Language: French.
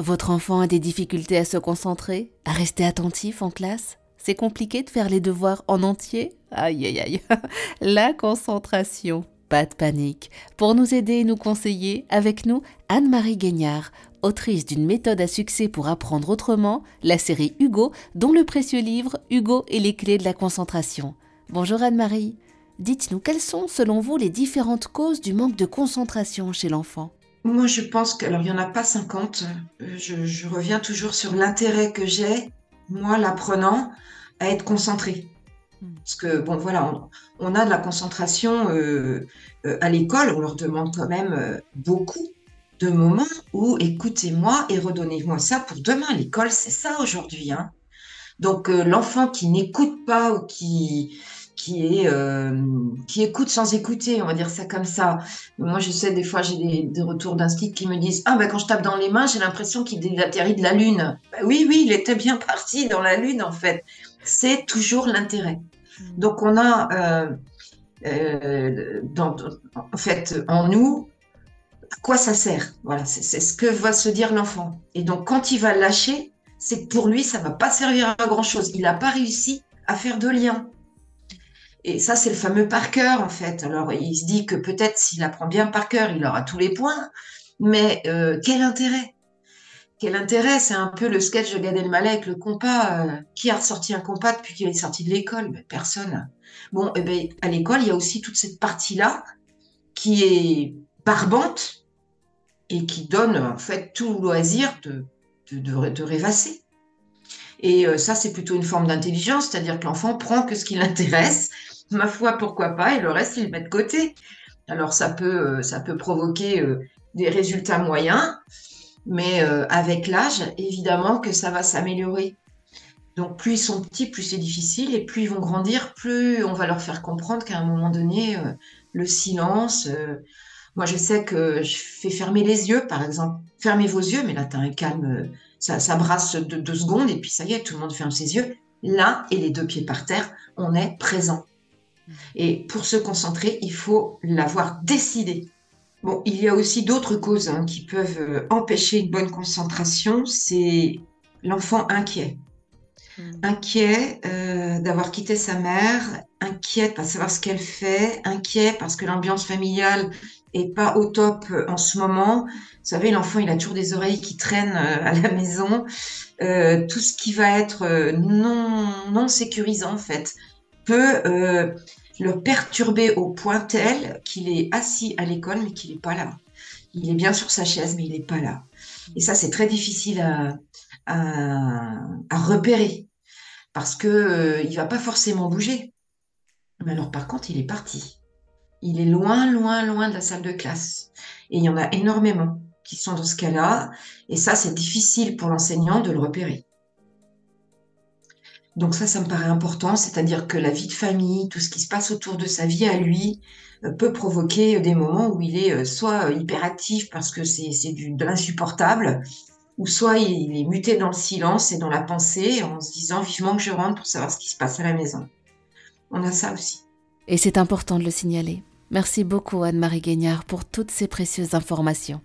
Votre enfant a des difficultés à se concentrer, à rester attentif en classe C'est compliqué de faire les devoirs en entier Aïe aïe aïe. La concentration. Pas de panique. Pour nous aider et nous conseiller, avec nous, Anne-Marie Guignard, autrice d'une méthode à succès pour apprendre autrement, la série Hugo, dont le précieux livre Hugo et les clés de la concentration. Bonjour Anne-Marie. Dites-nous, quelles sont selon vous les différentes causes du manque de concentration chez l'enfant? Moi, je pense que, alors il n'y en a pas 50, euh, je, reviens toujours sur l'intérêt que j'ai, moi, l'apprenant, à être concentré. Hmm. Parce que, bon, voilà, on, a de la concentration euh, euh, à l'école, on leur demande quand même beaucoup de moments où écoutez-moi et redonnez-moi ça pour demain. L'école, c'est ça aujourd'hui. Hein. Donc, l'enfant qui n'écoute pas ou qui, qui est euh, qui écoute sans écouter, on va dire ça comme ça. Moi, je sais des fois j'ai des, retours d'un qui me disent ah ben quand je tape dans les mains, j'ai l'impression qu'il atterrit de la lune. Ben oui, oui, il était bien parti dans la lune en fait. C'est toujours l'intérêt. Hmm. Donc on a euh, euh, dans, en fait en nous à quoi ça sert? Voilà, c'est ce que va se dire l'enfant. Et donc quand il va lâcher, c'est que pour lui ça va pas servir à grand chose. Il n'a pas réussi à faire de lien. Et ça, c'est le fameux par cœur, en fait. Alors, il se dit que peut-être s'il apprend bien par cœur, il aura tous les points. Mais euh, quel intérêt? Quel intérêt? C'est un peu le sketch de Gad Elmaleh avec le compas. Euh, qui a ressorti un compas depuis qu'il est sorti de l'école? Personne. Bon, eh ben, à l'école, il y a aussi toute cette partie-là qui est barbante et qui donne en fait tout loisir de, de rêvasser. Et euh, ça, c'est plutôt une forme d'intelligence, c'est-à-dire que l'enfant prend que ce qui l'intéresse ma foi, pourquoi pas, et le reste, il met de côté. Alors, ça peut, euh, provoquer euh, des résultats moyens, mais euh, avec l'âge, évidemment que ça va s'améliorer. Donc, plus ils sont petits, plus c'est difficile, et plus ils vont grandir, plus on va leur faire comprendre qu'à un moment donné, le silence. moi, je sais que je fais fermer les yeux, par exemple. Fermez vos yeux, mais là, tu as un calme, ça, brasse de deux secondes, et puis ça y est, tout le monde ferme ses yeux. Là, et les deux pieds par terre, on est présent. Et pour se concentrer, il faut l'avoir décidé. Bon, il y a aussi d'autres causes hein, qui peuvent euh, empêcher une bonne concentration. C'est l'enfant inquiet. Hmm. Inquiet euh, d'avoir quitté sa mère, inquiet de pas savoir ce qu'elle fait, inquiet parce que l'ambiance familiale est pas au top euh, en ce moment. Vous savez, l'enfant, il a toujours des oreilles qui traînent à la maison. tout ce qui va être non, non sécurisant, en fait, peut euh, le perturber au point tel qu'il est assis à l'école mais qu'il n'est pas là. Il est bien sur sa chaise mais il n'est pas là. Et ça, c'est très difficile à, repérer parce que euh, il va pas forcément bouger. Mais alors par contre, il est parti. Il est loin, loin, loin de la salle de classe. Et il y en a énormément qui sont dans ce cas-là. Et ça, c'est difficile pour l'enseignant de le repérer. Donc ça, ça me paraît important, c'est-à-dire que la vie de famille, tout ce qui se passe autour de sa vie à lui, euh, peut provoquer des moments où il est euh, soit hyperactif parce que c'est de l'insupportable, ou soit il est muté dans le silence et dans la pensée en se disant vivement que je rentre pour savoir ce qui se passe à la maison. On a ça aussi. Et c'est important de le signaler. Merci beaucoup Anne-Marie Guignard pour toutes ces précieuses informations.